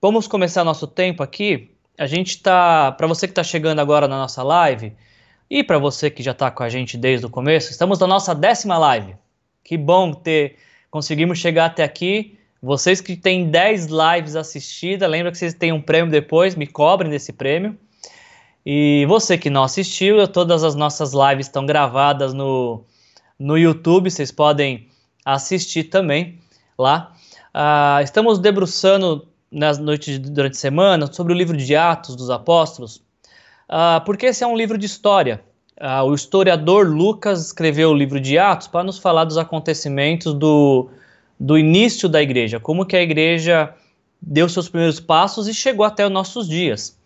Vamos começar nosso tempo aqui. A gente está, para você que está chegando agora na nossa live e para você que já está com a gente desde o começo, estamos na nossa décima live. Que bom ter conseguimos chegar até aqui. Vocês que têm 10 lives assistidas, lembra que vocês têm um prêmio depois, me cobrem desse prêmio. E você que não assistiu, todas as nossas lives estão gravadas no, no YouTube, vocês podem assistir também lá. Uh, estamos debruçando nas noites durante a semana sobre o livro de Atos dos Apóstolos, uh, porque esse é um livro de história. Uh, o historiador Lucas escreveu o livro de Atos para nos falar dos acontecimentos do, do início da igreja, como que a igreja deu seus primeiros passos e chegou até os nossos dias.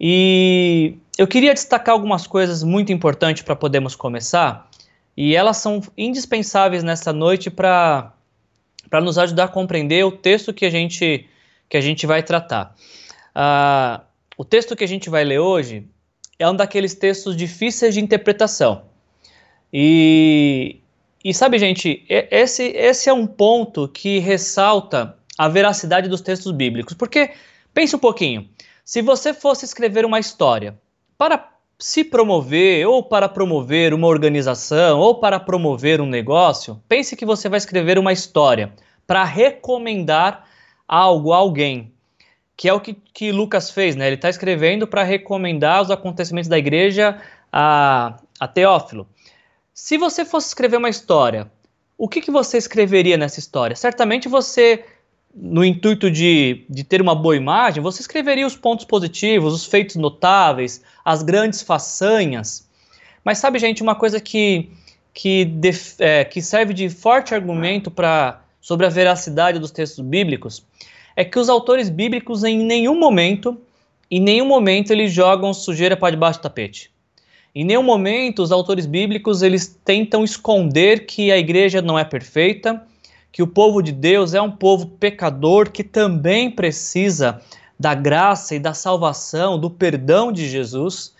E eu queria destacar algumas coisas muito importantes para podermos começar, e elas são indispensáveis nessa noite para nos ajudar a compreender o texto que a gente, que a gente vai tratar. Uh, o texto que a gente vai ler hoje é um daqueles textos difíceis de interpretação. E, e sabe, gente, esse, esse é um ponto que ressalta a veracidade dos textos bíblicos. Porque, pense um pouquinho, se você fosse escrever uma história para se promover ou para promover uma organização ou para promover um negócio, pense que você vai escrever uma história para recomendar algo a alguém, que é o que, que Lucas fez, né? Ele está escrevendo para recomendar os acontecimentos da igreja a, a Teófilo. Se você fosse escrever uma história, o que, que você escreveria nessa história? Certamente você no intuito de, de ter uma boa imagem, você escreveria os pontos positivos, os feitos notáveis, as grandes façanhas. Mas sabe, gente, uma coisa que, que, def, é, que serve de forte argumento para sobre a veracidade dos textos bíblicos é que os autores bíblicos em nenhum momento, em nenhum momento eles jogam sujeira para debaixo do tapete. Em nenhum momento os autores bíblicos eles tentam esconder que a igreja não é perfeita, que o povo de Deus é um povo pecador que também precisa da graça e da salvação, do perdão de Jesus.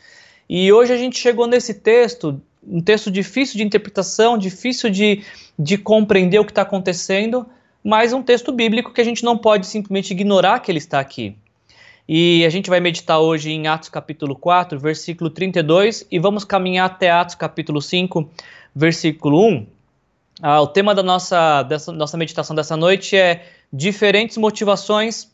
E hoje a gente chegou nesse texto, um texto difícil de interpretação, difícil de, de compreender o que está acontecendo, mas um texto bíblico que a gente não pode simplesmente ignorar que ele está aqui. E a gente vai meditar hoje em Atos capítulo 4, versículo 32, e vamos caminhar até Atos capítulo 5, versículo 1. Ah, o tema da nossa, dessa, nossa meditação dessa noite é diferentes motivações,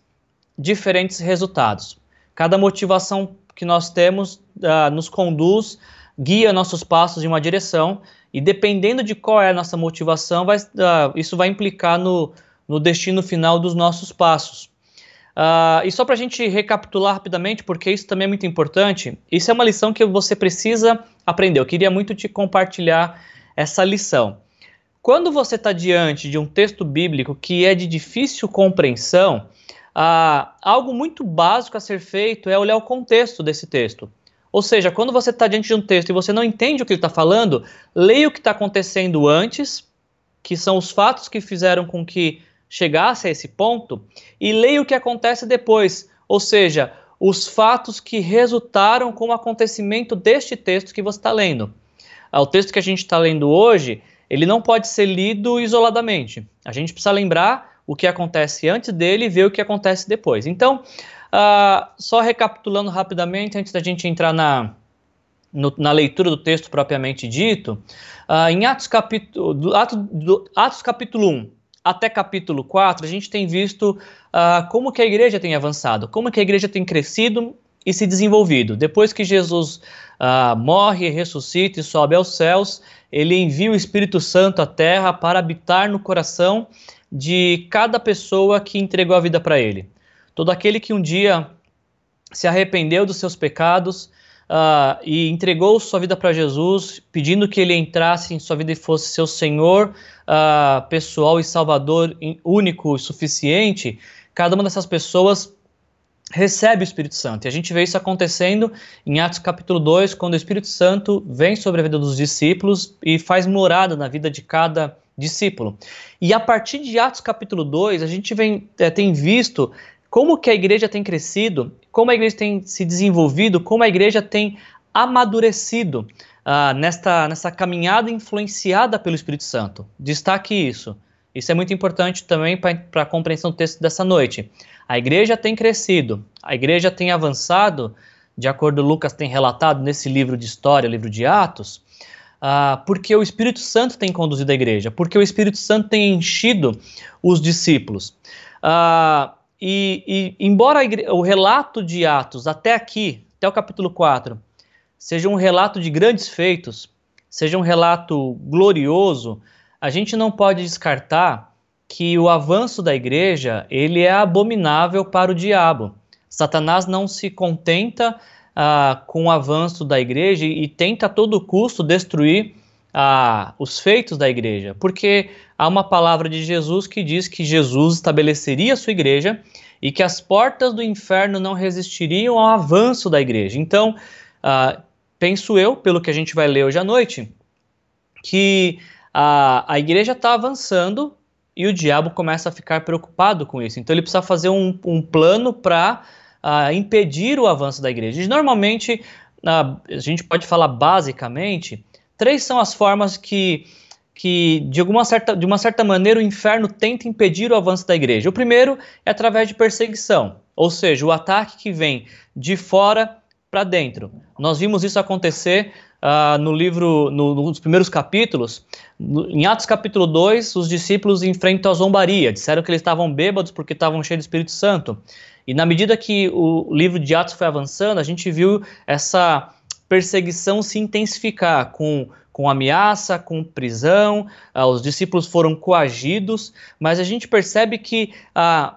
diferentes resultados. Cada motivação que nós temos ah, nos conduz, guia nossos passos em uma direção, e dependendo de qual é a nossa motivação, vai, ah, isso vai implicar no, no destino final dos nossos passos. Uh, e só para a gente recapitular rapidamente, porque isso também é muito importante, isso é uma lição que você precisa aprender. Eu queria muito te compartilhar essa lição. Quando você está diante de um texto bíblico que é de difícil compreensão, ah, algo muito básico a ser feito é olhar o contexto desse texto. Ou seja, quando você está diante de um texto e você não entende o que ele está falando, leia o que está acontecendo antes, que são os fatos que fizeram com que chegasse a esse ponto, e leia o que acontece depois, ou seja, os fatos que resultaram com o acontecimento deste texto que você está lendo. Ah, o texto que a gente está lendo hoje ele não pode ser lido isoladamente. A gente precisa lembrar o que acontece antes dele e ver o que acontece depois. Então, uh, só recapitulando rapidamente, antes da gente entrar na, no, na leitura do texto propriamente dito, uh, em Atos capítulo, do, Atos, do, Atos capítulo 1 até capítulo 4, a gente tem visto uh, como que a igreja tem avançado, como que a igreja tem crescido e se desenvolvido. Depois que Jesus uh, morre, ressuscita e sobe aos céus, ele envia o Espírito Santo à terra para habitar no coração de cada pessoa que entregou a vida para ele. Todo aquele que um dia se arrependeu dos seus pecados uh, e entregou sua vida para Jesus, pedindo que ele entrasse em sua vida e fosse seu Senhor uh, pessoal e Salvador único e suficiente, cada uma dessas pessoas recebe o Espírito Santo. E a gente vê isso acontecendo em Atos capítulo 2, quando o Espírito Santo vem sobre a vida dos discípulos e faz morada na vida de cada discípulo. E a partir de Atos capítulo 2, a gente vem, é, tem visto como que a igreja tem crescido, como a igreja tem se desenvolvido, como a igreja tem amadurecido uh, nesta, nessa caminhada influenciada pelo Espírito Santo. Destaque isso. Isso é muito importante também para a compreensão do texto dessa noite. A igreja tem crescido, a igreja tem avançado, de acordo com Lucas tem relatado nesse livro de história, livro de Atos, uh, porque o Espírito Santo tem conduzido a igreja, porque o Espírito Santo tem enchido os discípulos. Uh, e, e, embora o relato de Atos até aqui, até o capítulo 4, seja um relato de grandes feitos, seja um relato glorioso, a gente não pode descartar que o avanço da igreja ele é abominável para o diabo. Satanás não se contenta ah, com o avanço da igreja e, tenta a todo custo destruir ah, os feitos da igreja, porque há uma palavra de Jesus que diz que Jesus estabeleceria a sua igreja e que as portas do inferno não resistiriam ao avanço da igreja. Então, ah, penso eu, pelo que a gente vai ler hoje à noite, que a, a igreja está avançando e o diabo começa a ficar preocupado com isso. Então ele precisa fazer um, um plano para ah, impedir o avanço da igreja. E normalmente, uh, a gente pode falar basicamente, três são as formas que, que de, alguma certa, de uma certa maneira, o inferno tenta impedir o avanço da igreja. O primeiro é através de perseguição, ou seja, o ataque que vem de fora para dentro. Nós vimos isso acontecer uh, no livro, no, nos primeiros capítulos, no, em Atos capítulo 2, os discípulos enfrentam a zombaria, disseram que eles estavam bêbados porque estavam cheios do Espírito Santo. E na medida que o livro de Atos foi avançando, a gente viu essa perseguição se intensificar com, com ameaça, com prisão, uh, os discípulos foram coagidos, mas a gente percebe que uh,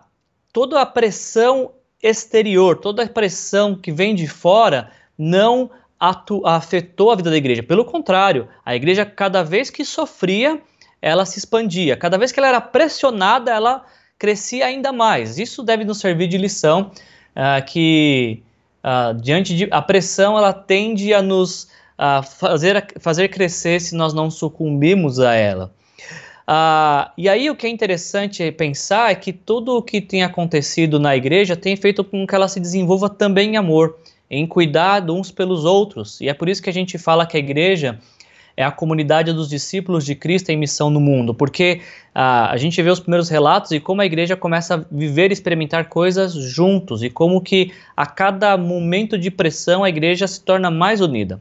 toda a pressão exterior, toda a pressão que vem de fora não afetou a vida da igreja. Pelo contrário, a igreja, cada vez que sofria, ela se expandia. Cada vez que ela era pressionada, ela crescia ainda mais. Isso deve nos servir de lição uh, que, uh, diante de a pressão, ela tende a nos uh, fazer, fazer crescer se nós não sucumbimos a ela. Uh, e aí o que é interessante pensar é que tudo o que tem acontecido na igreja tem feito com que ela se desenvolva também em amor em cuidar uns pelos outros. E é por isso que a gente fala que a igreja é a comunidade dos discípulos de Cristo em missão no mundo, porque ah, a gente vê os primeiros relatos e como a igreja começa a viver e experimentar coisas juntos e como que a cada momento de pressão a igreja se torna mais unida.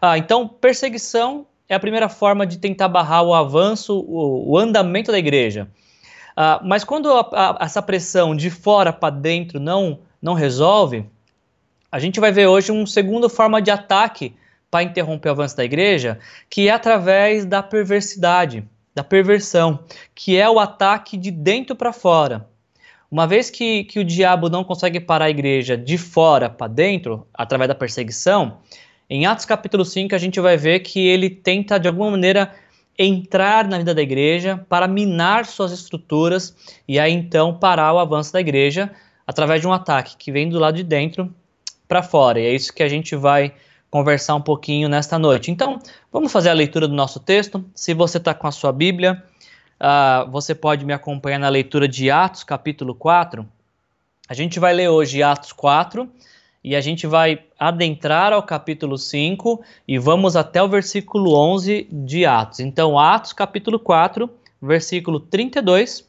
Ah, então, perseguição é a primeira forma de tentar barrar o avanço, o, o andamento da igreja. Ah, mas quando a, a, essa pressão de fora para dentro não, não resolve, a gente vai ver hoje uma segunda forma de ataque para interromper o avanço da igreja, que é através da perversidade, da perversão, que é o ataque de dentro para fora. Uma vez que, que o diabo não consegue parar a igreja de fora para dentro, através da perseguição, em Atos capítulo 5 a gente vai ver que ele tenta de alguma maneira entrar na vida da igreja para minar suas estruturas e aí então parar o avanço da igreja através de um ataque que vem do lado de dentro para fora. E é isso que a gente vai conversar um pouquinho nesta noite. Então, vamos fazer a leitura do nosso texto. Se você está com a sua Bíblia, uh, você pode me acompanhar na leitura de Atos, capítulo 4. A gente vai ler hoje Atos 4 e a gente vai adentrar ao capítulo 5 e vamos até o versículo 11 de Atos. Então, Atos, capítulo 4, versículo 32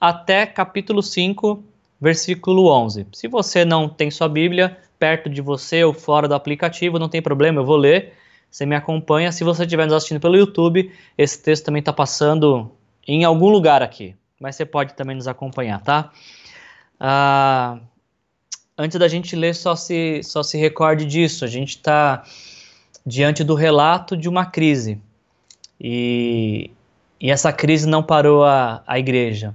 até capítulo 5, versículo 11. Se você não tem sua Bíblia, perto de você ou fora do aplicativo, não tem problema, eu vou ler. Você me acompanha. Se você estiver nos assistindo pelo YouTube, esse texto também está passando em algum lugar aqui. Mas você pode também nos acompanhar, tá? Ah, antes da gente ler, só se, só se recorde disso. A gente está diante do relato de uma crise. E, e essa crise não parou a, a igreja.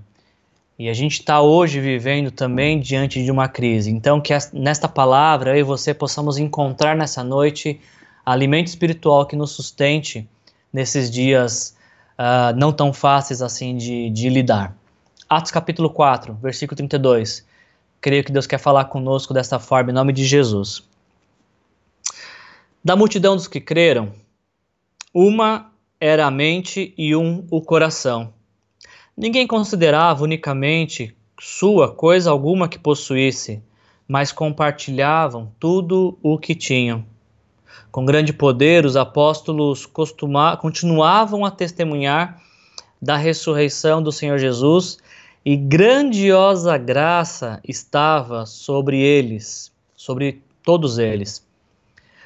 E a gente está hoje vivendo também diante de uma crise. Então, que nesta palavra eu e você possamos encontrar nessa noite alimento espiritual que nos sustente nesses dias uh, não tão fáceis assim de, de lidar. Atos capítulo 4, versículo 32. Creio que Deus quer falar conosco desta forma, em nome de Jesus. Da multidão dos que creram, uma era a mente e um o coração. Ninguém considerava unicamente sua coisa alguma que possuísse, mas compartilhavam tudo o que tinham. Com grande poder, os apóstolos costuma, continuavam a testemunhar da ressurreição do Senhor Jesus e grandiosa graça estava sobre eles, sobre todos eles.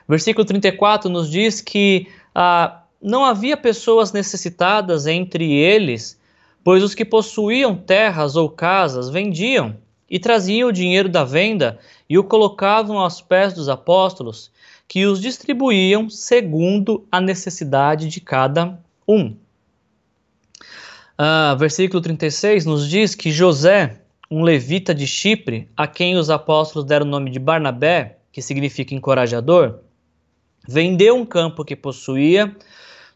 Versículo 34 nos diz que ah, não havia pessoas necessitadas entre eles, pois os que possuíam terras ou casas vendiam e traziam o dinheiro da venda e o colocavam aos pés dos apóstolos, que os distribuíam segundo a necessidade de cada um. Ah, versículo 36 nos diz que José, um levita de Chipre, a quem os apóstolos deram o nome de Barnabé, que significa encorajador, vendeu um campo que possuía,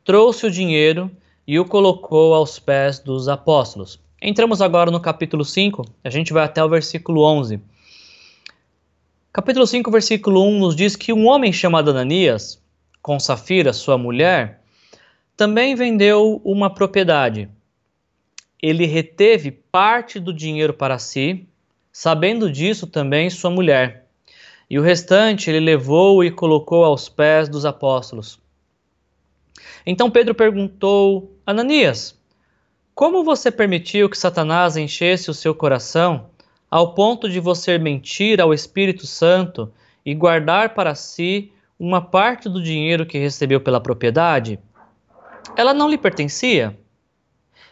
trouxe o dinheiro e o colocou aos pés dos apóstolos. Entramos agora no capítulo 5, a gente vai até o versículo 11. Capítulo 5, versículo 1 nos diz que um homem chamado Ananias, com Safira, sua mulher, também vendeu uma propriedade ele reteve parte do dinheiro para si, sabendo disso também sua mulher. E o restante ele levou e colocou aos pés dos apóstolos. Então Pedro perguntou: Ananias, como você permitiu que Satanás enchesse o seu coração ao ponto de você mentir ao Espírito Santo e guardar para si uma parte do dinheiro que recebeu pela propriedade? Ela não lhe pertencia?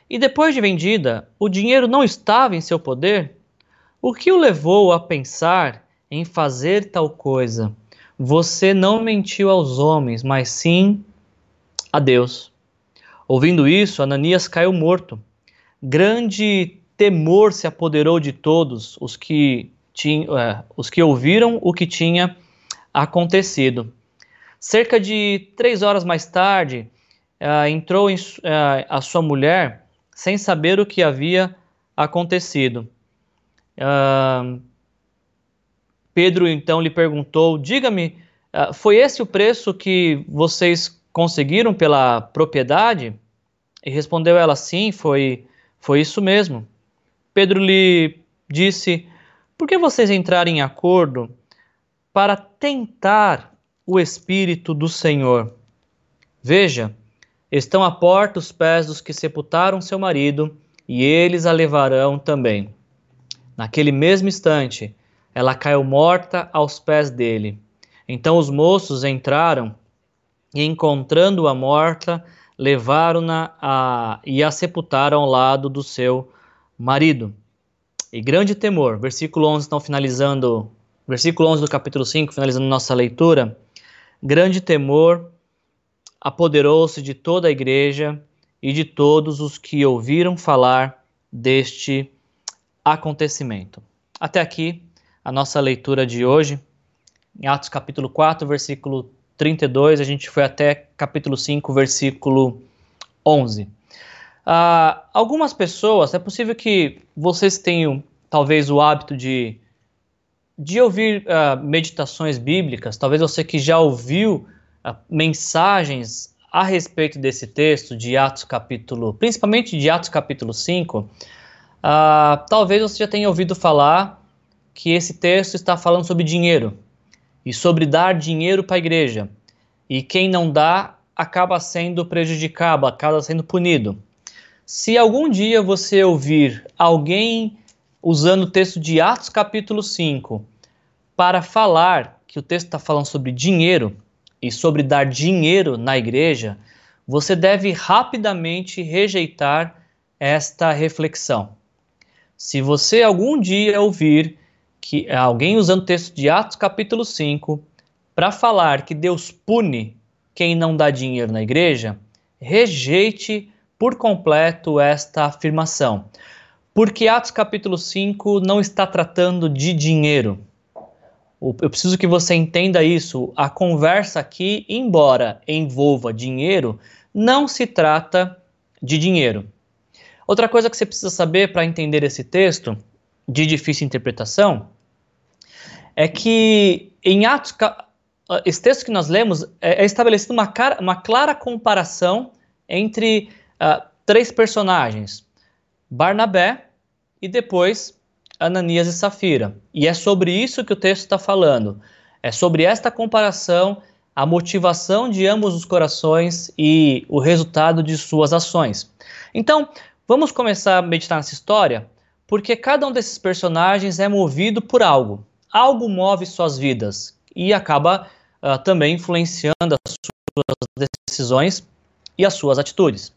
E depois de vendida, o dinheiro não estava em seu poder? O que o levou a pensar em fazer tal coisa? Você não mentiu aos homens, mas sim a Deus. Ouvindo isso, Ananias caiu morto. Grande temor se apoderou de todos os que, tinham, é, os que ouviram o que tinha acontecido. Cerca de três horas mais tarde, uh, entrou em, uh, a sua mulher sem saber o que havia acontecido. Pedro então lhe perguntou: Diga-me, foi esse o preço que vocês conseguiram pela propriedade? E respondeu ela: Sim, foi, foi isso mesmo. Pedro lhe disse: Por que vocês entraram em acordo para tentar o Espírito do Senhor? Veja, Estão à porta os pés dos que sepultaram seu marido, e eles a levarão também. Naquele mesmo instante, ela caiu morta aos pés dele. Então os moços entraram e, encontrando-a morta, levaram-na a, e a sepultaram ao lado do seu marido. E grande temor, versículo 11, estão finalizando, versículo 11 do capítulo 5, finalizando nossa leitura. Grande temor apoderou-se de toda a igreja e de todos os que ouviram falar deste acontecimento. Até aqui a nossa leitura de hoje. Em Atos capítulo 4, versículo 32, a gente foi até capítulo 5, versículo 11. Uh, ah, algumas pessoas, é possível que vocês tenham talvez o hábito de, de ouvir uh, meditações bíblicas, talvez você que já ouviu mensagens a respeito desse texto de Atos capítulo, principalmente de Atos capítulo 5, uh, ah, talvez você já tenha ouvido falar que esse texto está falando sobre dinheiro e sobre dar dinheiro para a igreja. E quem não dá acaba sendo prejudicado, acaba sendo punido. Se algum dia você ouvir alguém usando o texto de Atos capítulo 5 para falar que o texto está falando sobre dinheiro, e sobre dar dinheiro na igreja, você deve rapidamente rejeitar esta reflexão. Se você algum dia ouvir que alguém usando o texto de Atos capítulo 5 para falar que Deus pune quem não dá dinheiro na igreja, rejeite por completo esta afirmação. Porque Atos capítulo 5 não está tratando de dinheiro. Eu preciso que você entenda isso. A conversa aqui, embora envolva dinheiro, não se trata de dinheiro. Outra coisa que você precisa saber para entender esse texto, de difícil interpretação, é que em Atos, esse texto que nós lemos é, é estabelecida uma, uma, clara comparação entre uh, três personagens: Barnabé e depois Ananias e Safira. E é sobre isso que o texto está falando. É sobre esta comparação, a motivação de ambos os corações e o resultado de suas ações. Então, vamos começar a meditar nessa história, porque cada um desses personagens é movido por algo. Algo move suas vidas e acaba uh, também influenciando as suas decisões e as suas atitudes.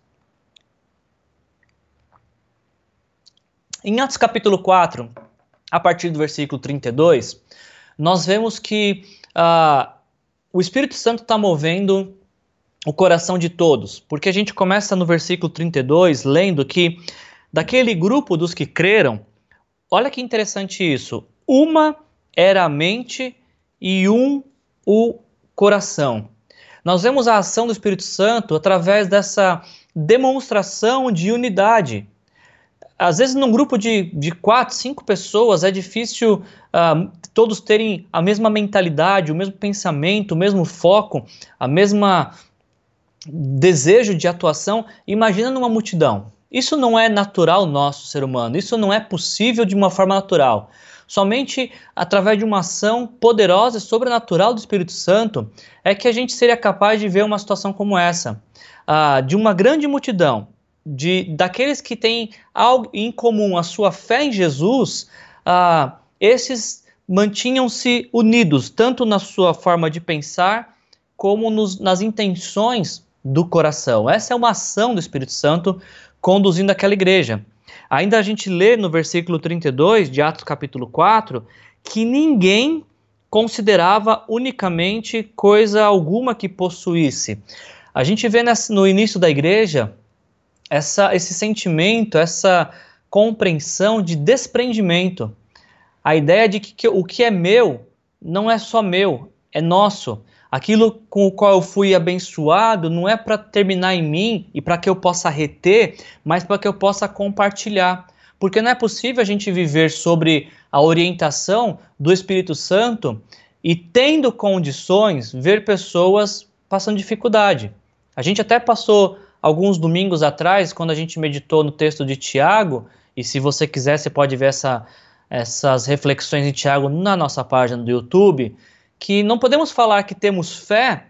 Em Atos capítulo 4, a partir do versículo 32, nós vemos que uh, o Espírito Santo está movendo o coração de todos, porque a gente começa no versículo 32 lendo que daquele grupo dos que creram, olha que interessante isso, uma era a mente e um o coração. Nós vemos a ação do Espírito Santo através dessa demonstração de unidade. Às vezes, num grupo de, de quatro, cinco pessoas, é difícil uh, todos terem a mesma mentalidade, o mesmo pensamento, o mesmo foco, a mesma desejo de atuação, imagina numa multidão. Isso não é natural nosso ser humano, isso não é possível de uma forma natural. Somente através de uma ação poderosa e sobrenatural do Espírito Santo é que a gente seria capaz de ver uma situação como essa, uh, de uma grande multidão, de daqueles que têm algo em comum, a sua fé em Jesus, uh, esses mantinham-se unidos, tanto na sua forma de pensar, como nos, nas intenções do coração. Essa é uma ação do Espírito Santo conduzindo aquela igreja. Ainda a gente lê no versículo 32 de Atos capítulo 4 que ninguém considerava unicamente coisa alguma que possuísse. A gente vê no início da igreja essa, esse sentimento, essa compreensão de desprendimento. A ideia de que o que é meu não é só meu, é nosso. Aquilo com o qual eu fui abençoado não é para terminar em mim e para que eu possa reter, mas para que eu possa compartilhar. Porque não é possível a gente viver sobre a orientação do Espírito Santo e tendo condições ver pessoas passando dificuldade. A gente até passou alguns domingos atrás, quando a gente meditou no texto de Tiago, e se você quiser, você pode ver essa, essas reflexões de Tiago na nossa página do YouTube que não podemos falar que temos fé,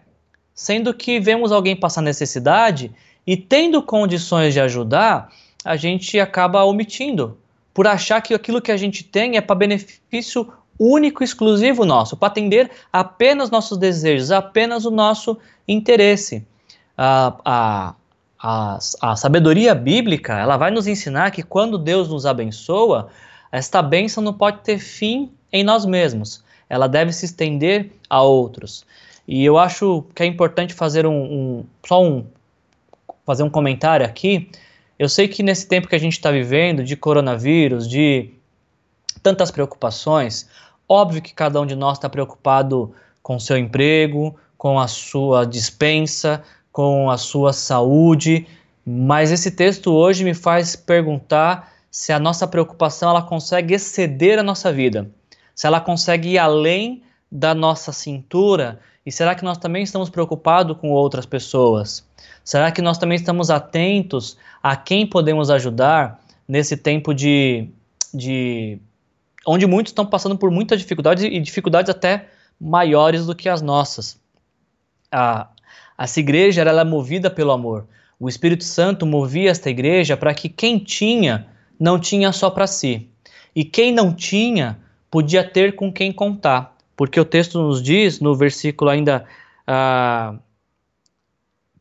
sendo que vemos alguém passar necessidade e tendo condições de ajudar, a gente acaba omitindo, por achar que aquilo que a gente tem é para benefício único e exclusivo nosso, para atender apenas nossos desejos, apenas o nosso interesse. A, a, a, a sabedoria bíblica ela vai nos ensinar que quando Deus nos abençoa, esta bênção não pode ter fim em nós mesmos ela deve se estender a outros. E eu acho que é importante fazer um, um só um fazer um comentário aqui. Eu sei que nesse tempo que a gente está vivendo de coronavírus, de tantas preocupações, óbvio que cada um de nós está preocupado com seu emprego, com a sua dispensa, com a sua saúde, mas esse texto hoje me faz perguntar se a nossa preocupação ela consegue exceder a nossa vida se ela consegue ir além da nossa cintura e será que nós também estamos preocupados com outras pessoas? Será que nós também estamos atentos a quem podemos ajudar nesse tempo de, de onde muitos estão passando por muitas dificuldades e dificuldades até maiores do que as nossas? A, essa igreja ela é movida pelo amor. O Espírito Santo movia esta igreja para que quem tinha não tinha só para si e quem não tinha podia ter com quem contar, porque o texto nos diz, no versículo ainda uh,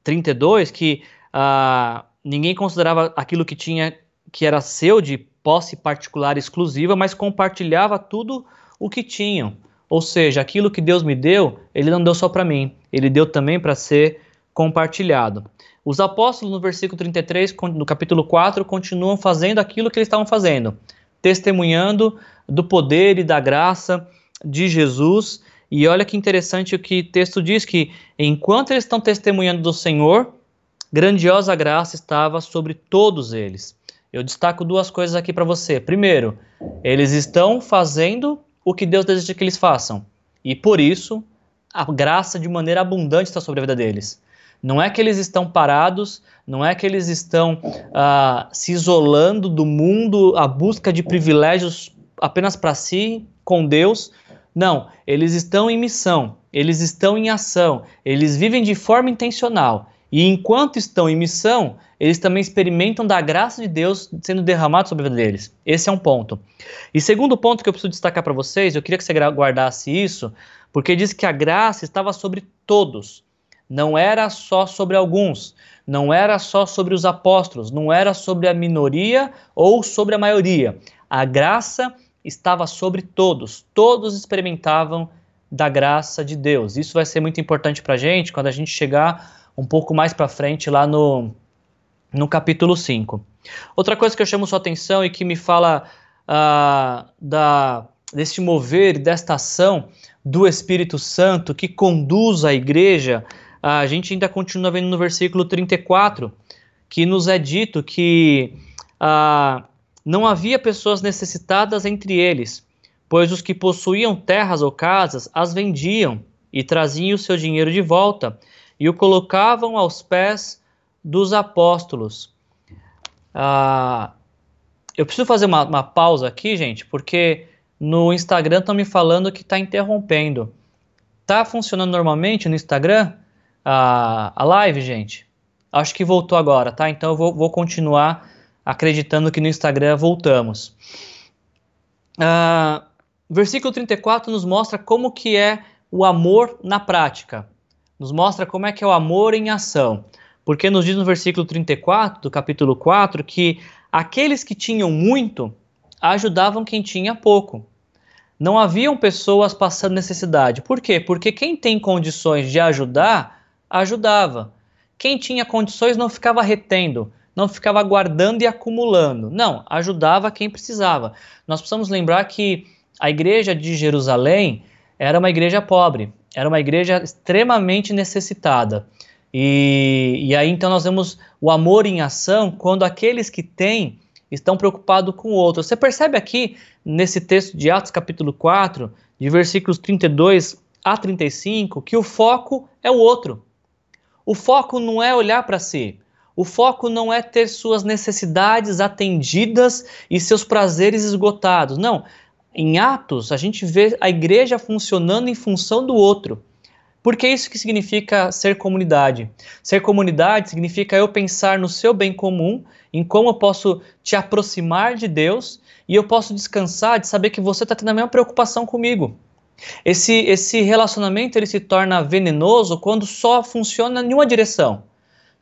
32, que uh, ninguém considerava aquilo que tinha, que era seu de posse particular exclusiva, mas compartilhava tudo o que tinham. Ou seja, aquilo que Deus me deu, Ele não deu só para mim, Ele deu também para ser compartilhado. Os apóstolos, no versículo 33, no capítulo 4, continuam fazendo aquilo que eles estavam fazendo, testemunhando do poder e da graça de Jesus. E olha que interessante o que o texto diz: que enquanto eles estão testemunhando do Senhor, grandiosa graça estava sobre todos eles. Eu destaco duas coisas aqui para você. Primeiro, eles estão fazendo o que Deus deseja que eles façam. E por isso, a graça de maneira abundante está sobre a vida deles. Não é que eles estão parados, não é que eles estão uh, se isolando do mundo à busca de privilégios apenas para si, com Deus. Não, eles estão em missão, eles estão em ação, eles vivem de forma intencional. E enquanto estão em missão, eles também experimentam da graça de Deus sendo derramada sobre a vida deles. Esse é um ponto. E segundo ponto que eu preciso destacar para vocês, eu queria que você guardasse isso, porque diz que a graça estava sobre todos. Não era só sobre alguns, não era só sobre os apóstolos, não era sobre a minoria ou sobre a maioria. A graça estava sobre todos, todos experimentavam da graça de Deus. Isso vai ser muito importante para a gente quando a gente chegar um pouco mais para frente lá no, no capítulo 5. Outra coisa que eu chamo sua atenção e que me fala uh, da, deste mover, desta ação do Espírito Santo que conduz a igreja, a gente ainda continua vendo no versículo 34, que nos é dito que uh, não havia pessoas necessitadas entre eles, pois os que possuíam terras ou casas as vendiam e traziam o seu dinheiro de volta e o colocavam aos pés dos apóstolos. Ah, eu preciso fazer uma, uma, pausa aqui, gente, porque no Instagram estão me falando que está interrompendo. Tá funcionando normalmente no Instagram a, a live, gente? Acho que voltou agora, tá? Então eu vou, vou continuar acreditando que no Instagram voltamos. Ah, versículo 34 nos mostra como que é o amor na prática. Nos mostra como é que é o amor em ação. Porque nos diz no versículo 34 do capítulo 4 que aqueles que tinham muito ajudavam quem tinha pouco. Não haviam pessoas passando necessidade. Por quê? Porque quem tem condições de ajudar, ajudava. Quem tinha condições não ficava retendo, não ficava guardando e acumulando. Não, ajudava quem precisava. Nós precisamos lembrar que a igreja de Jerusalém era uma igreja pobre, era uma igreja extremamente necessitada. E, e aí então nós vemos o amor em ação quando aqueles que têm estão preocupados com o outro. Você percebe aqui nesse texto de Atos capítulo 4, de versículos 32 a 35, que o foco é o outro. O foco não é olhar para si. O foco não é ter suas necessidades atendidas e seus prazeres esgotados. Não, em Atos, a gente vê a igreja funcionando em função do outro. Porque é isso que significa ser comunidade. Ser comunidade significa eu pensar no seu bem comum, em como eu posso te aproximar de Deus e eu posso descansar de saber que você está tendo a mesma preocupação comigo. Esse, esse relacionamento ele se torna venenoso quando só funciona em uma direção.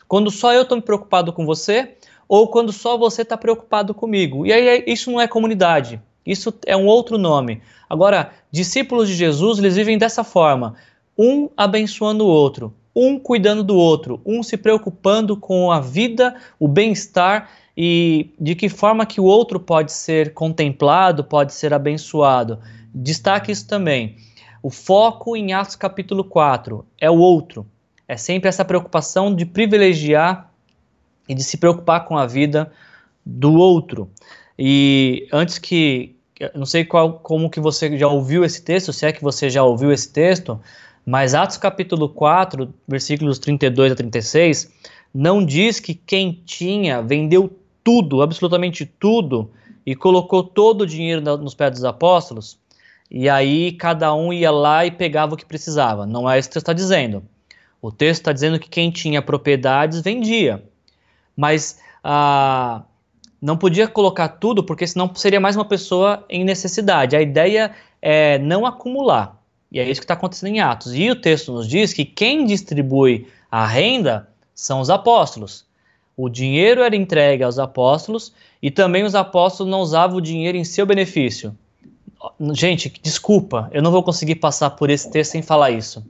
Quando só eu estou me preocupado com você ou quando só você está preocupado comigo. E aí isso não é comunidade. Isso é um outro nome. Agora, discípulos de Jesus, eles vivem dessa forma: um abençoando o outro, um cuidando do outro, um se preocupando com a vida, o bem-estar e de que forma que o outro pode ser contemplado, pode ser abençoado. Destaque isso também. O foco em Atos capítulo 4 é o outro. É sempre essa preocupação de privilegiar e de se preocupar com a vida do outro. E antes que, não sei qual, como que você já ouviu esse texto, se é que você já ouviu esse texto, mas Atos capítulo 4, versículos 32 a 36, não diz que quem tinha vendeu tudo, absolutamente tudo, e colocou todo o dinheiro nos pés dos apóstolos, e aí cada um ia lá e pegava o que precisava. Não é isso que o texto está dizendo. O texto está dizendo que quem tinha propriedades vendia. Mas ah, não podia colocar tudo, porque senão seria mais uma pessoa em necessidade. A ideia é não acumular. E é isso que está acontecendo em Atos. E o texto nos diz que quem distribui a renda são os apóstolos. O dinheiro era entregue aos apóstolos e também os apóstolos não usavam o dinheiro em seu benefício. Gente, desculpa, eu não vou conseguir passar por esse texto sem falar isso.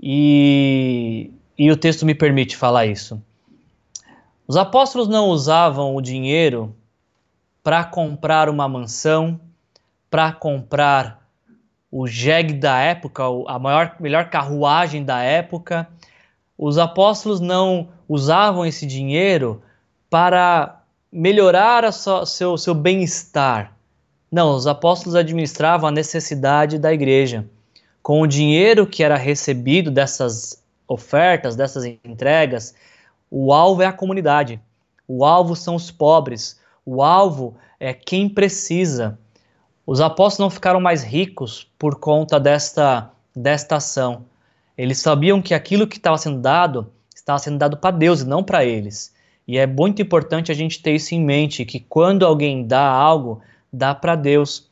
E, e o texto me permite falar isso. Os apóstolos não usavam o dinheiro para comprar uma mansão, para comprar o jegue da época, a maior, melhor carruagem da época. Os apóstolos não usavam esse dinheiro para melhorar seu, seu bem-estar. Não, os apóstolos administravam a necessidade da igreja. Com o dinheiro que era recebido dessas ofertas, dessas entregas, o alvo é a comunidade. O alvo são os pobres. O alvo é quem precisa. Os apóstolos não ficaram mais ricos por conta desta, desta ação. Eles sabiam que aquilo que estava sendo dado estava sendo dado para Deus e não para eles. E é muito importante a gente ter isso em mente, que quando alguém dá algo, dá para Deus.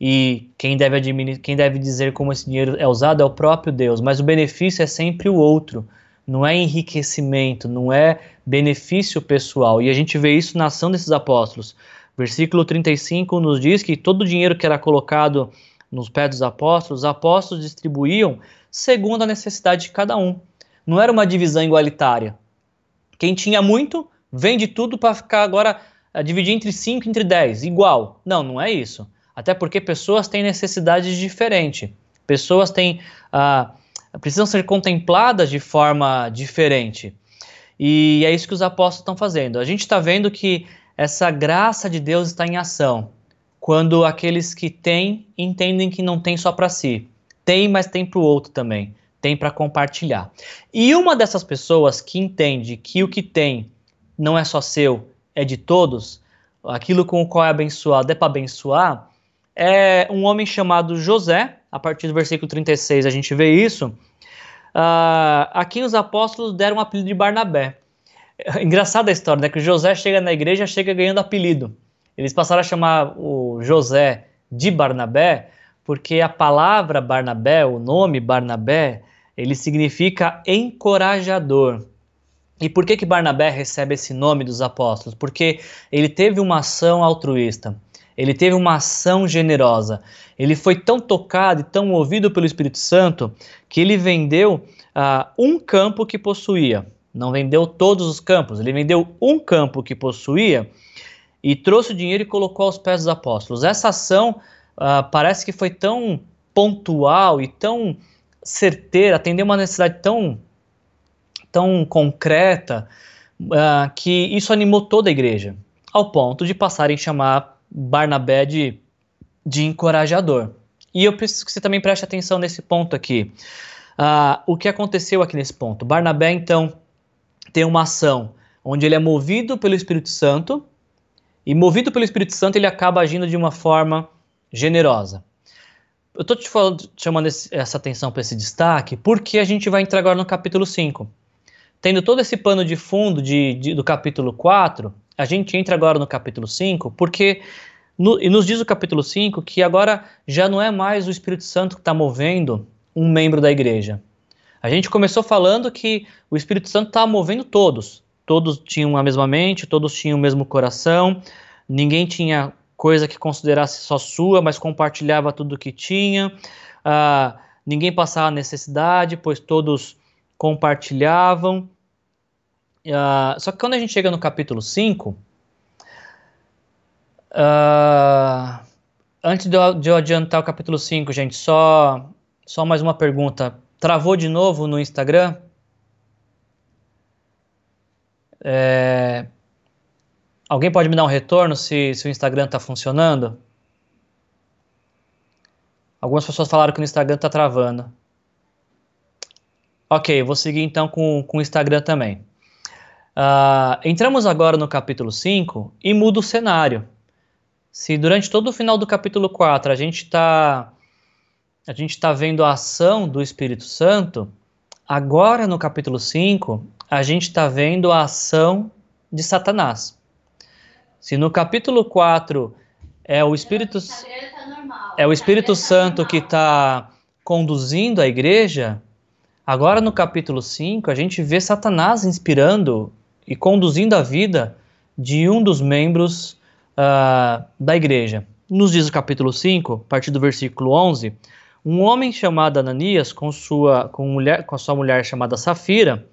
E quem deve, quem deve dizer como esse dinheiro é usado é o próprio Deus, mas o benefício é sempre o outro, não é enriquecimento, não é benefício pessoal. E a gente vê isso na ação desses apóstolos. Versículo 35 nos diz que todo o dinheiro que era colocado nos pés dos apóstolos, os apóstolos distribuíam segundo a necessidade de cada um. Não era uma divisão igualitária. Quem tinha muito, vende tudo para ficar agora dividir entre 5 entre 10, igual. Não, não é isso. Até porque pessoas têm necessidades diferentes. Pessoas têm, ah, precisam ser contempladas de forma diferente. E é isso que os apóstolos estão fazendo. A gente está vendo que essa graça de Deus está em ação. Quando aqueles que têm entendem que não tem só para si. Tem, mas tem para o outro também tem para compartilhar. E uma dessas pessoas que entende que o que tem não é só seu, é de todos, aquilo com o qual é abençoado é para abençoar, é um homem chamado José, a partir do versículo 36 a gente vê isso, uh, a quem os apóstolos deram o apelido de Barnabé. Engraçada a história, né? Que o José chega na igreja, chega ganhando apelido. Eles passaram a chamar o José de Barnabé, porque a palavra Barnabé, o nome Barnabé, ele significa encorajador. E por que que Barnabé recebe esse nome dos apóstolos? Porque ele teve uma ação altruísta. Ele teve uma ação generosa. Ele foi tão tocado e tão movido pelo Espírito Santo que ele vendeu uh, um campo que possuía. Não vendeu todos os campos, ele vendeu um campo que possuía e trouxe o dinheiro e colocou aos pés dos apóstolos. Essa ação uh, parece que foi tão pontual e tão certeira, atender uma necessidade tão, tão concreta, uh, que isso animou toda a igreja, ao ponto de passarem a chamar Barnabé de, de encorajador. E eu preciso que você também preste atenção nesse ponto aqui. Uh, o que aconteceu aqui nesse ponto? Barnabé, então, tem uma ação onde ele é movido pelo Espírito Santo, e movido pelo Espírito Santo, ele acaba agindo de uma forma generosa. Eu estou te chamando esse, essa atenção para esse destaque porque a gente vai entrar agora no capítulo 5. Tendo todo esse pano de fundo de, de, do capítulo 4, a gente entra agora no capítulo 5 porque no, nos diz o capítulo 5 que agora já não é mais o Espírito Santo que está movendo um membro da igreja. A gente começou falando que o Espírito Santo está movendo todos. Todos tinham a mesma mente, todos tinham o mesmo coração, ninguém tinha coisa que considerasse só sua, mas compartilhava tudo que tinha. Uh, ninguém passava necessidade, pois todos compartilhavam. Uh, só que quando a gente chega no capítulo 5, uh, ah, antes de eu, de eu, adiantar o capítulo 5, gente, só, só mais uma pergunta. Travou de novo no Instagram? É, Alguém pode me dar um retorno se, se o Instagram está funcionando? Algumas pessoas falaram que o Instagram está travando. Ok, vou seguir então com, com o Instagram também. Uh, entramos agora no capítulo 5 e muda o cenário. Se durante todo o final do capítulo 4 a gente está a gente está vendo a ação do Espírito Santo, agora no capítulo 5 a gente está vendo a ação de Satanás. Se no capítulo 4 é o Espírito é o Espírito Santo que está conduzindo a igreja, agora no capítulo 5 a gente vê Satanás inspirando e conduzindo a vida de um dos membros uh, da igreja. Nos diz o capítulo 5, a partir do versículo 11, um homem chamado Ananias, com sua, com, mulher, com a sua mulher chamada Safira,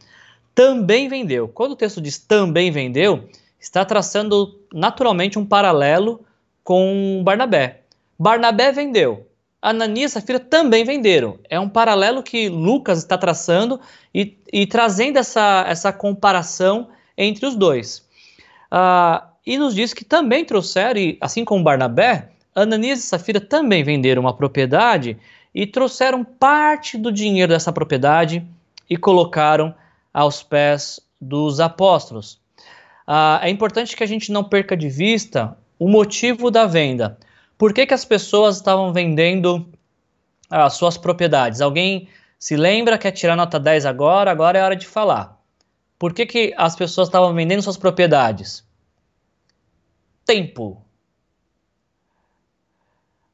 também vendeu. Quando o texto diz também vendeu, está traçando naturalmente um paralelo com Barnabé. Barnabé vendeu, Ananias e Safira também venderam. É um paralelo que Lucas está traçando e, e trazendo essa, essa comparação entre os dois. Uh, e nos diz que também trouxeram, e, assim como Barnabé, Ananias e Safira também venderam uma propriedade e trouxeram parte do dinheiro dessa propriedade e colocaram aos pés dos apóstolos. Ah, é importante que a gente não perca de vista o motivo da venda. Por que, que as pessoas estavam vendendo as ah, suas propriedades? Alguém se lembra, quer tirar nota 10 agora? Agora é hora de falar. Por que, que as pessoas estavam vendendo suas propriedades? Tempo.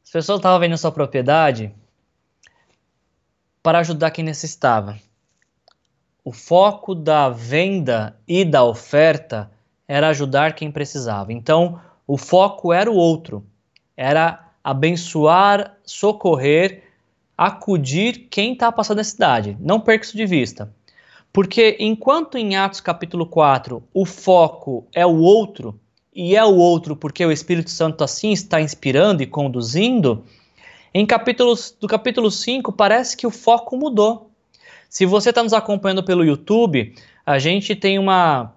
As pessoas estavam vendendo sua propriedade para ajudar quem necessitava. O foco da venda e da oferta era ajudar quem precisava. Então, o foco era o outro, era abençoar, socorrer, acudir quem está passando necessidade. Não perca isso de vista. Porque enquanto em Atos capítulo 4 o foco é o outro, e é o outro porque o Espírito Santo assim está inspirando e conduzindo, em capítulos, do capítulo 5 parece que o foco mudou. Se você está nos acompanhando pelo YouTube, a gente tem uma.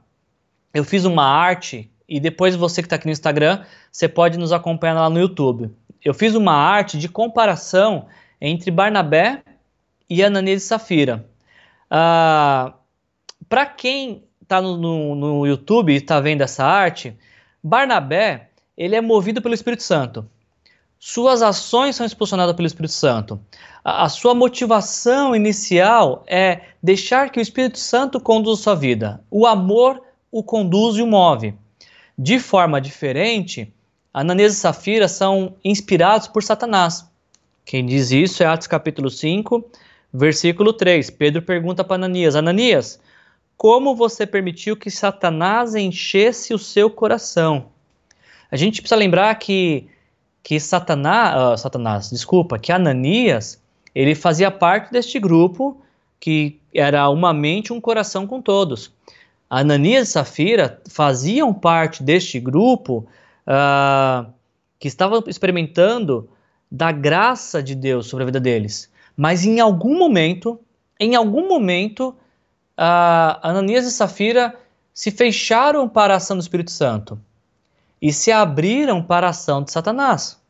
Eu fiz uma arte, e depois você que está aqui no Instagram, você pode nos acompanhar lá no YouTube. Eu fiz uma arte de comparação entre Barnabé e Ananias e Safira. Ah, Para quem está no, no, no, YouTube e está vendo essa arte, Barnabé ele é movido pelo Espírito Santo. Suas ações são expulsionadas pelo Espírito Santo. A, a sua motivação inicial é deixar que o Espírito Santo conduza sua vida. O amor o conduz e o move. De forma diferente, Ananias e Safira são inspirados por Satanás. Quem diz isso é Atos capítulo 5, versículo 3. Pedro pergunta para Ananias: Ananias, como você permitiu que Satanás enchesse o seu coração? A gente precisa lembrar que que Satanás, uh, Satanás, desculpa, que Ananias, ele fazia parte deste grupo que era uma mente, um coração com todos. Ananias e Safira faziam parte deste grupo uh, que estavam experimentando da graça de Deus sobre a vida deles. Mas em algum momento, em algum momento, uh, Ananias e Safira se fecharam para a ação do Espírito Santo e se abriram para a ação de Satanás.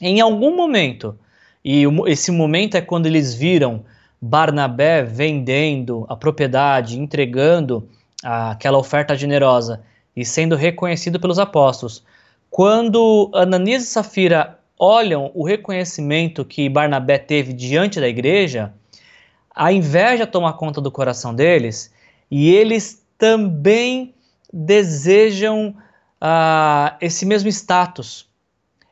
Em algum momento, e esse momento é quando eles viram Barnabé vendendo a propriedade, entregando aquela oferta generosa e sendo reconhecido pelos apóstolos. Quando Ananias e Safira olham o reconhecimento que Barnabé teve diante da igreja, a inveja toma conta do coração deles e eles também desejam uh, esse mesmo status.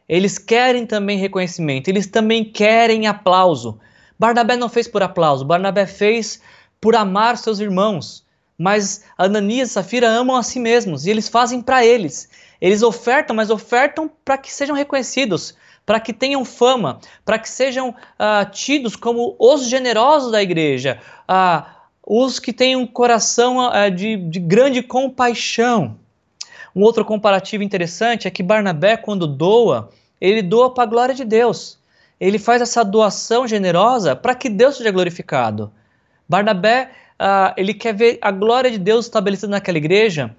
Eles querem também reconhecimento, eles também querem aplauso. Barnabé não fez por aplauso, Barnabé fez por amar seus irmãos. Mas Ananias e Safira amam a si mesmos e eles fazem para eles. Eles ofertam, mas ofertam para que sejam reconhecidos, para que tenham fama, para que sejam uh, tidos como os generosos da igreja, uh, os que têm um coração uh, de, de grande compaixão. Um outro comparativo interessante é que Barnabé, quando doa, ele doa para a glória de Deus. Ele faz essa doação generosa para que Deus seja glorificado. Barnabé, uh, ele quer ver a glória de Deus estabelecida naquela igreja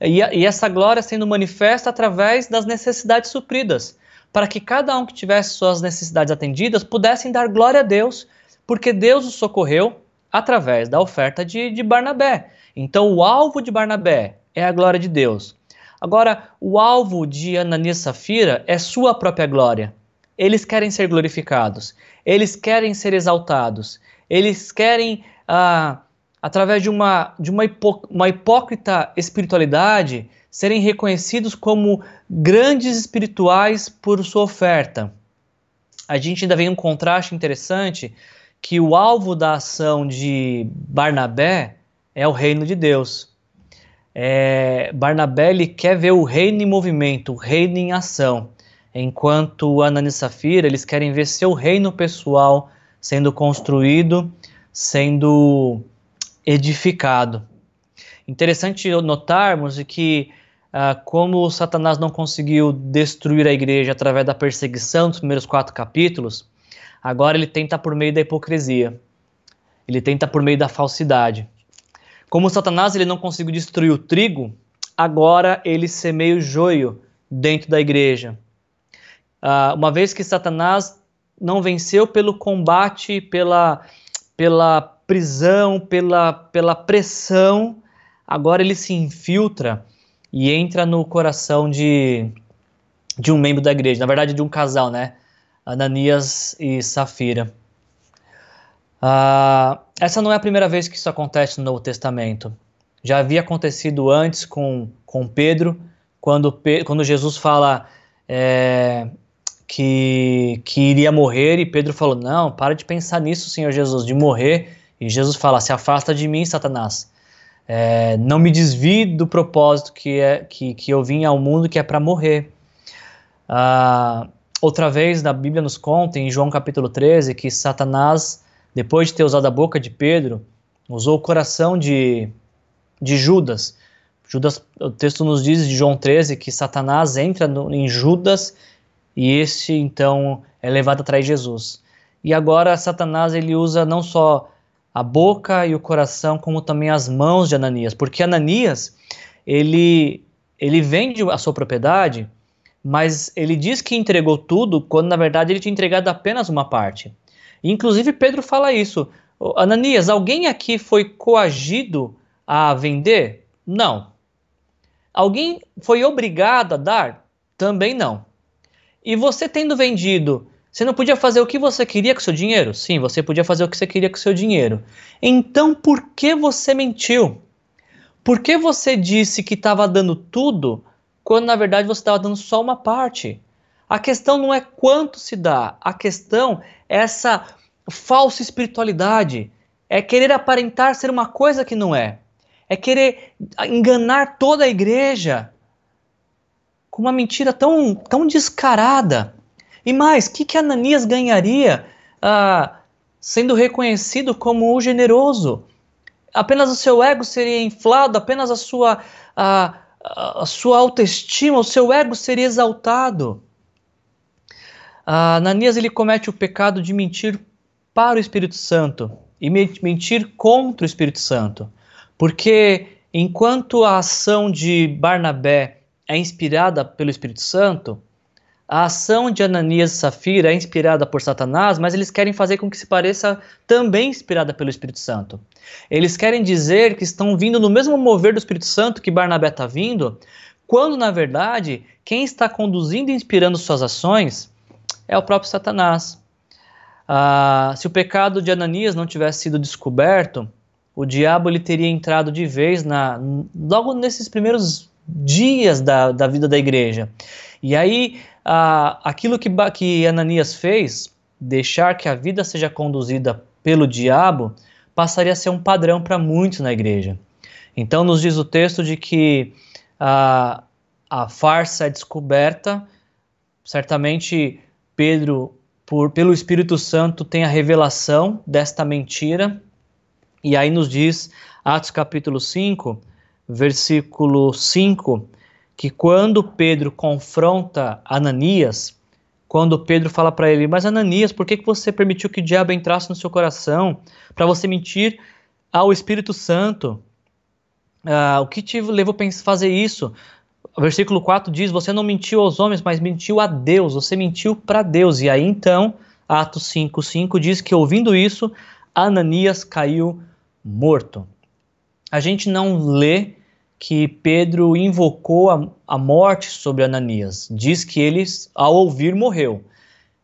e, e essa glória sendo manifesta através das necessidades supridas, para que cada um que tivesse suas necessidades atendidas pudessem dar glória a Deus, porque Deus os socorreu através da oferta de, de Barnabé. Então, o alvo de Barnabé é a glória de Deus. Agora, o alvo de Ananias e Safira é sua própria glória. Eles querem ser glorificados, eles querem ser exaltados, eles querem, ah, através de, uma, de uma, hipó uma hipócrita espiritualidade, serem reconhecidos como grandes espirituais por sua oferta. A gente ainda vê um contraste interessante que o alvo da ação de Barnabé é o reino de Deus é, Barnabé ele quer ver o reino em movimento, o reino em ação, enquanto Ananias e Safira eles querem ver seu reino pessoal sendo construído, sendo edificado. Interessante notarmos que ah, como Satanás não conseguiu destruir a igreja através da perseguição dos primeiros quatro capítulos, agora ele tenta por meio da hipocrisia. Ele tenta por meio da falsidade. Como Satanás ele não conseguiu destruir o trigo, agora ele semeia o joio dentro da igreja. Uh, uma vez que Satanás não venceu pelo combate, pela, pela prisão, pela, pela pressão, agora ele se infiltra e entra no coração de, de um membro da igreja, na verdade de um casal, né? Ananias e Safira. Uh, essa não é a primeira vez que isso acontece no Novo Testamento. Já havia acontecido antes com, com Pedro, quando, quando Jesus fala é, que, que iria morrer, e Pedro falou: Não, para de pensar nisso, Senhor Jesus, de morrer. E Jesus fala: Se afasta de mim, Satanás. É, não me desvie do propósito que, é, que, que eu vim ao mundo, que é para morrer. Ah, outra vez, na Bíblia nos conta, em João capítulo 13, que Satanás, depois de ter usado a boca de Pedro, usou o coração de, de Judas. Judas, o texto nos diz de João 13 que Satanás entra no, em Judas e este então é levado a trair Jesus. E agora Satanás ele usa não só a boca e o coração, como também as mãos de Ananias, porque Ananias ele ele vende a sua propriedade, mas ele diz que entregou tudo, quando na verdade ele tinha entregado apenas uma parte. Inclusive Pedro fala isso. Ananias, alguém aqui foi coagido a vender? Não. Alguém foi obrigado a dar? Também não. E você tendo vendido você não podia fazer o que você queria com seu dinheiro? Sim, você podia fazer o que você queria com seu dinheiro. Então por que você mentiu? Por que você disse que estava dando tudo quando na verdade você estava dando só uma parte? A questão não é quanto se dá, a questão é essa falsa espiritualidade, é querer aparentar ser uma coisa que não é, é querer enganar toda a igreja com uma mentira tão, tão descarada. E mais, o que, que Ananias ganharia ah, sendo reconhecido como o generoso? Apenas o seu ego seria inflado, apenas a sua, a, a sua autoestima, o seu ego seria exaltado. Ah, Ananias ele comete o pecado de mentir para o Espírito Santo e mentir contra o Espírito Santo. Porque enquanto a ação de Barnabé é inspirada pelo Espírito Santo, a ação de Ananias e Safira é inspirada por Satanás, mas eles querem fazer com que se pareça também inspirada pelo Espírito Santo. Eles querem dizer que estão vindo no mesmo mover do Espírito Santo que Barnabé está vindo, quando na verdade quem está conduzindo e inspirando suas ações é o próprio Satanás. Ah, se o pecado de Ananias não tivesse sido descoberto, o diabo ele teria entrado de vez na, logo nesses primeiros dias da, da vida da igreja. E aí ah, aquilo que, que Ananias fez, deixar que a vida seja conduzida pelo diabo, passaria a ser um padrão para muitos na igreja. Então, nos diz o texto de que a, a farsa é descoberta, certamente Pedro, por, pelo Espírito Santo, tem a revelação desta mentira, e aí nos diz, Atos capítulo 5, versículo 5, que quando Pedro confronta Ananias, quando Pedro fala para ele, mas Ananias, por que, que você permitiu que o diabo entrasse no seu coração para você mentir ao Espírito Santo? Ah, o que te levou a fazer isso? Versículo 4 diz: Você não mentiu aos homens, mas mentiu a Deus, você mentiu para Deus. E aí então, Atos 5, 5 diz que ouvindo isso, Ananias caiu morto. A gente não lê que Pedro invocou a, a morte sobre Ananias. Diz que ele, ao ouvir, morreu.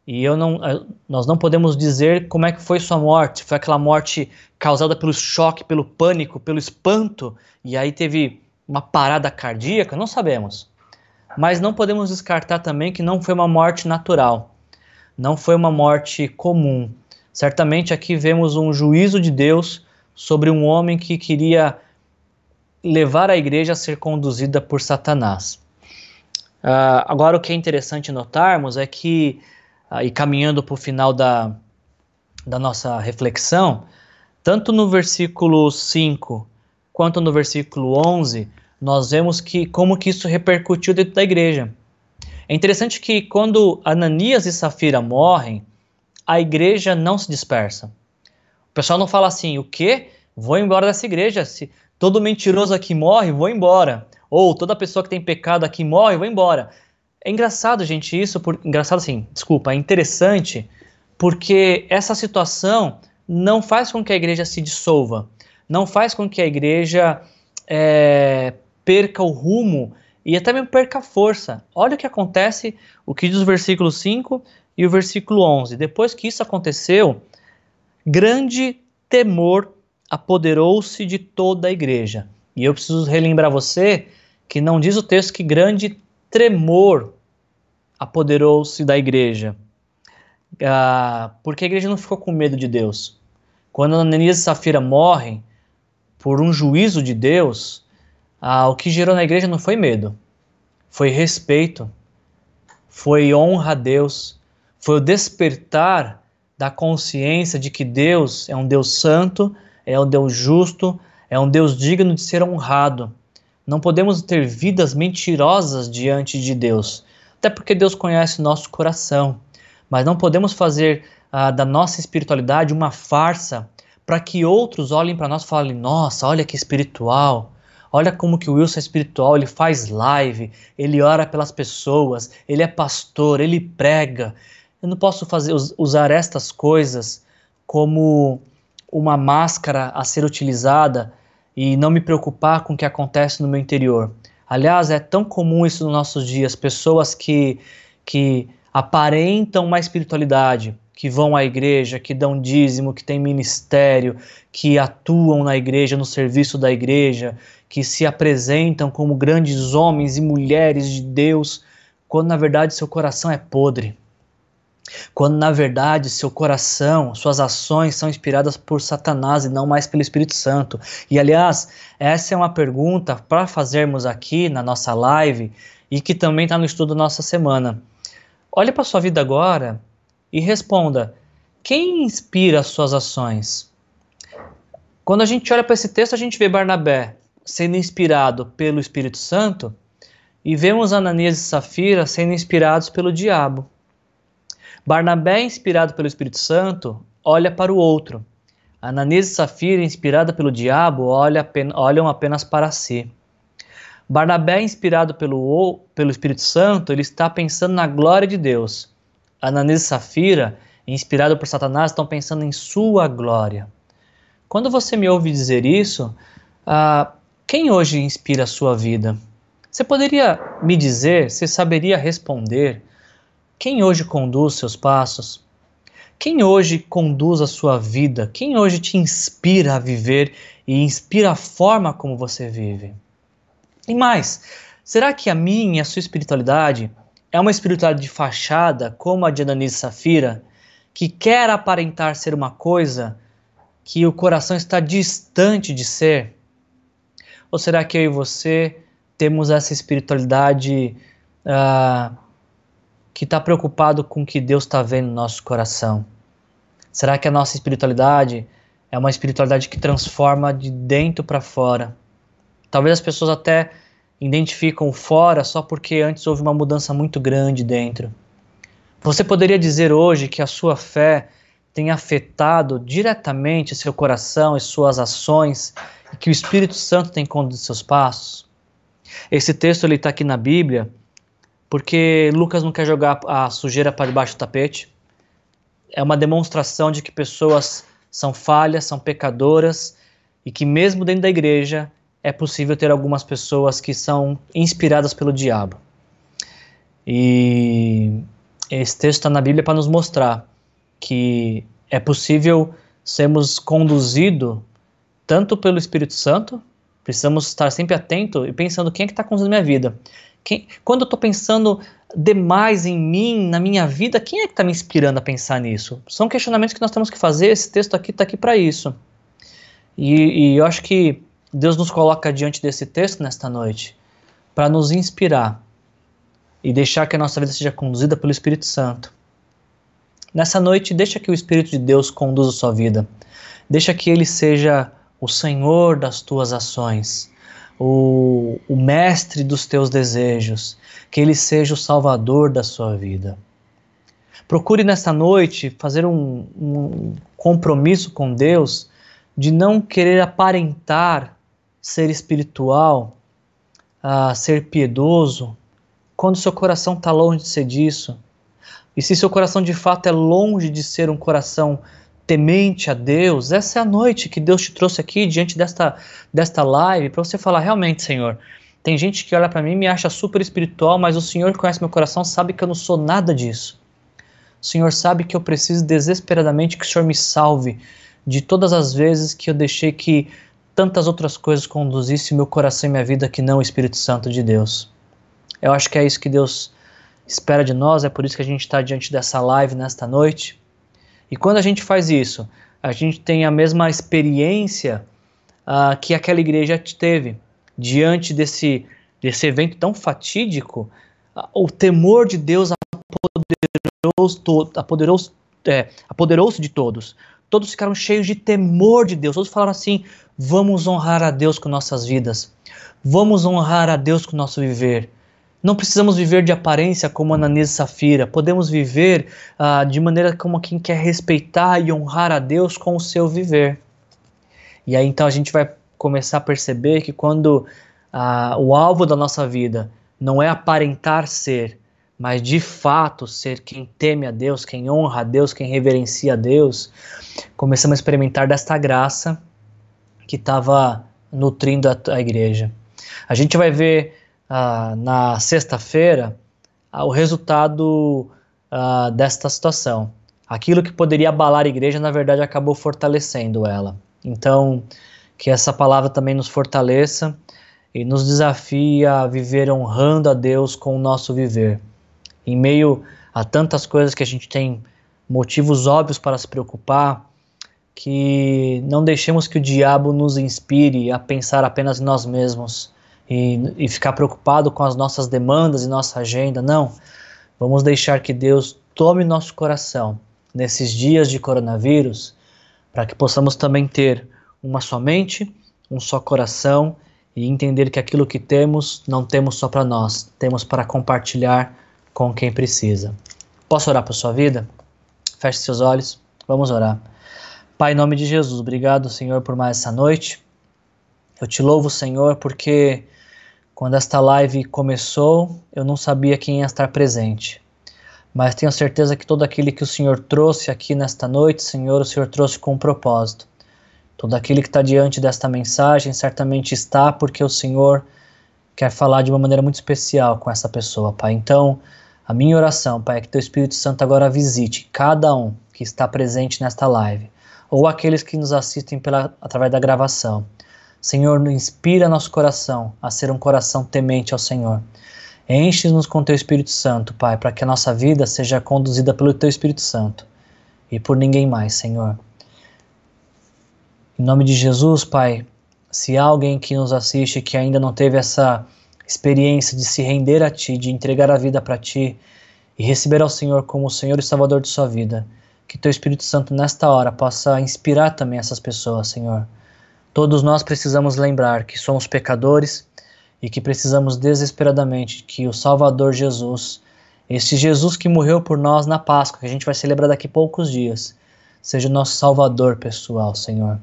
E eu não, nós não podemos dizer como é que foi sua morte. Foi aquela morte causada pelo choque, pelo pânico, pelo espanto, e aí teve uma parada cardíaca? Não sabemos. Mas não podemos descartar também que não foi uma morte natural. Não foi uma morte comum. Certamente aqui vemos um juízo de Deus sobre um homem que queria levar a igreja a ser conduzida por Satanás. Uh, agora, o que é interessante notarmos é que, uh, e caminhando para o final da, da nossa reflexão, tanto no versículo 5 quanto no versículo 11, nós vemos que como que isso repercutiu dentro da igreja. É interessante que quando Ananias e Safira morrem, a igreja não se dispersa. O pessoal não fala assim, o quê? Vou embora dessa igreja. Se, todo mentiroso aqui morre, vou embora. Ou toda pessoa que tem pecado aqui morre, vou embora. É engraçado, gente, isso, por, engraçado assim, desculpa, é interessante, porque essa situação não faz com que a igreja se dissolva, não faz com que a igreja é, perca o rumo e até mesmo perca a força. Olha o que acontece, o que diz o versículo 5 e o versículo 11. Depois que isso aconteceu, grande temor apoderou-se de toda a igreja. E eu preciso relembrar você que não diz o texto que grande tremor apoderou-se da igreja. Ah, porque a igreja não ficou com medo de Deus. Quando Ananias e Safira morrem por um juízo de Deus, ah, o que gerou na igreja não foi medo, foi respeito, foi honra a Deus, foi o despertar da consciência de que Deus é um Deus santo, é um Deus justo, é um Deus digno de ser honrado. Não podemos ter vidas mentirosas diante de Deus, até porque Deus conhece nosso coração. Mas não podemos fazer ah, da nossa espiritualidade uma farsa para que outros olhem para nós e falem: nossa, olha que espiritual. Olha como que o Wilson é espiritual, ele faz live, ele ora pelas pessoas, ele é pastor, ele prega. Eu não posso fazer usar estas coisas como uma máscara a ser utilizada e não me preocupar com o que acontece no meu interior. Aliás, é tão comum isso nos nossos dias, pessoas que que aparentam uma espiritualidade, que vão à igreja, que dão dízimo, que têm ministério, que atuam na igreja, no serviço da igreja, que se apresentam como grandes homens e mulheres de Deus, quando na verdade seu coração é podre. Quando na verdade seu coração, suas ações são inspiradas por Satanás e não mais pelo Espírito Santo. E aliás, essa é uma pergunta para fazermos aqui na nossa live e que também está no estudo nossa semana. Olhe para sua vida agora e responda: quem inspira as suas ações? Quando a gente olha para esse texto, a gente vê Barnabé sendo inspirado pelo Espírito Santo e vemos Ananias e Safira sendo inspirados pelo diabo. Barnabé, inspirado pelo Espírito Santo, olha para o outro. Ananias e Safira, inspirada pelo diabo, olha, olham apenas para si. Barnabé, inspirado pelo, pelo Espírito Santo, ele está pensando na glória de Deus. Ananias e Safira, inspirado por Satanás, estão pensando em sua glória. Quando você me ouve dizer isso, ah, quem hoje inspira a sua vida? Você poderia me dizer, você saberia responder, quem hoje conduz seus passos? Quem hoje conduz a sua vida? Quem hoje te inspira a viver e inspira a forma como você vive? E mais, será que a minha e a sua espiritualidade é uma espiritualidade de fachada, como a de Ananias e Safira, que quer aparentar ser uma coisa que o coração está distante de ser? Ou será que eu e você temos essa espiritualidade uh, que está preocupado com o que Deus está vendo no nosso coração? Será que a nossa espiritualidade é uma espiritualidade que transforma de dentro para fora? Talvez as pessoas até identificam fora só porque antes houve uma mudança muito grande dentro. Você poderia dizer hoje que a sua fé tem afetado diretamente seu coração e suas ações e que o Espírito Santo tem conduzido seus passos? Esse texto está aqui na Bíblia porque Lucas não quer jogar a sujeira para debaixo do tapete. É uma demonstração de que pessoas são falhas, são pecadoras e que mesmo dentro da igreja é possível ter algumas pessoas que são inspiradas pelo diabo. E esse texto está na Bíblia para nos mostrar que é possível sermos conduzidos tanto pelo Espírito Santo, precisamos estar sempre atento e pensando quem é que está conduzindo minha vida. Quem, quando eu estou pensando demais em mim, na minha vida, quem é que está me inspirando a pensar nisso? São questionamentos que nós temos que fazer, esse texto aqui está aqui para isso. E, e eu acho que Deus nos coloca diante desse texto nesta noite para nos inspirar e deixar que a nossa vida seja conduzida pelo Espírito Santo. Nessa noite, deixa que o Espírito de Deus conduza a sua vida. Deixa que ele seja o Senhor das tuas ações, o, o mestre dos teus desejos, que ele seja o Salvador da sua vida. Procure nesta noite fazer um, um compromisso com Deus de não querer aparentar ser espiritual, a ser piedoso, quando seu coração está longe de ser disso. E se seu coração de fato é longe de ser um coração temente a Deus, essa é a noite que Deus te trouxe aqui diante desta, desta live para você falar: realmente, Senhor, tem gente que olha para mim e me acha super espiritual, mas o Senhor que conhece meu coração sabe que eu não sou nada disso. O Senhor sabe que eu preciso desesperadamente que o Senhor me salve de todas as vezes que eu deixei que tantas outras coisas conduzisse meu coração e minha vida que não o Espírito Santo de Deus. Eu acho que é isso que Deus espera de nós, é por isso que a gente está diante dessa live nesta noite. E quando a gente faz isso, a gente tem a mesma experiência uh, que aquela igreja teve diante desse, desse evento tão fatídico. Uh, o temor de Deus apoderou-se apoderou é, apoderou de todos. Todos ficaram cheios de temor de Deus. Todos falaram assim: vamos honrar a Deus com nossas vidas, vamos honrar a Deus com nosso viver. Não precisamos viver de aparência como Ananias e Safira. Podemos viver uh, de maneira como quem quer respeitar e honrar a Deus com o seu viver. E aí então a gente vai começar a perceber que quando uh, o alvo da nossa vida não é aparentar ser, mas de fato ser quem teme a Deus, quem honra a Deus, quem reverencia a Deus, começamos a experimentar desta graça que estava nutrindo a, a igreja. A gente vai ver ah, na sexta-feira ah, o resultado ah, desta situação. Aquilo que poderia abalar a igreja, na verdade, acabou fortalecendo ela. Então, que essa palavra também nos fortaleça e nos desafie a viver honrando a Deus com o nosso viver. Em meio a tantas coisas que a gente tem motivos óbvios para se preocupar, que não deixemos que o diabo nos inspire a pensar apenas em nós mesmos, e, e ficar preocupado com as nossas demandas e nossa agenda. Não. Vamos deixar que Deus tome nosso coração nesses dias de coronavírus, para que possamos também ter uma só mente, um só coração e entender que aquilo que temos não temos só para nós, temos para compartilhar com quem precisa. Posso orar por sua vida? Feche seus olhos, vamos orar. Pai, em nome de Jesus, obrigado, Senhor, por mais essa noite. Eu te louvo, Senhor, porque quando esta live começou, eu não sabia quem ia estar presente. Mas tenho certeza que todo aquele que o Senhor trouxe aqui nesta noite, Senhor, o Senhor trouxe com um propósito. Todo aquele que está diante desta mensagem certamente está porque o Senhor quer falar de uma maneira muito especial com essa pessoa, Pai. Então, a minha oração, Pai, é que Teu Espírito Santo agora visite cada um que está presente nesta live, ou aqueles que nos assistem pela, através da gravação Senhor, inspira nosso coração a ser um coração temente ao Senhor. Enche-nos com Teu Espírito Santo, Pai, para que a nossa vida seja conduzida pelo Teu Espírito Santo e por ninguém mais, Senhor. Em nome de Jesus, Pai, se há alguém que nos assiste que ainda não teve essa experiência de se render a Ti, de entregar a vida para Ti e receber ao Senhor como o Senhor e Salvador de sua vida, que Teu Espírito Santo nesta hora possa inspirar também essas pessoas, Senhor Todos nós precisamos lembrar que somos pecadores e que precisamos desesperadamente que o Salvador Jesus, este Jesus que morreu por nós na Páscoa, que a gente vai celebrar daqui a poucos dias, seja o nosso Salvador pessoal, Senhor.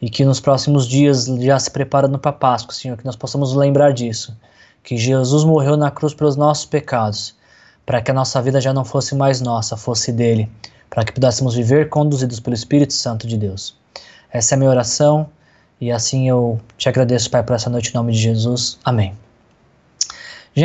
E que nos próximos dias, já se preparando para a Páscoa, Senhor, que nós possamos lembrar disso, que Jesus morreu na cruz pelos nossos pecados, para que a nossa vida já não fosse mais nossa, fosse dele, para que pudéssemos viver conduzidos pelo Espírito Santo de Deus. Essa é a minha oração e assim eu te agradeço, Pai, por essa noite em nome de Jesus. Amém.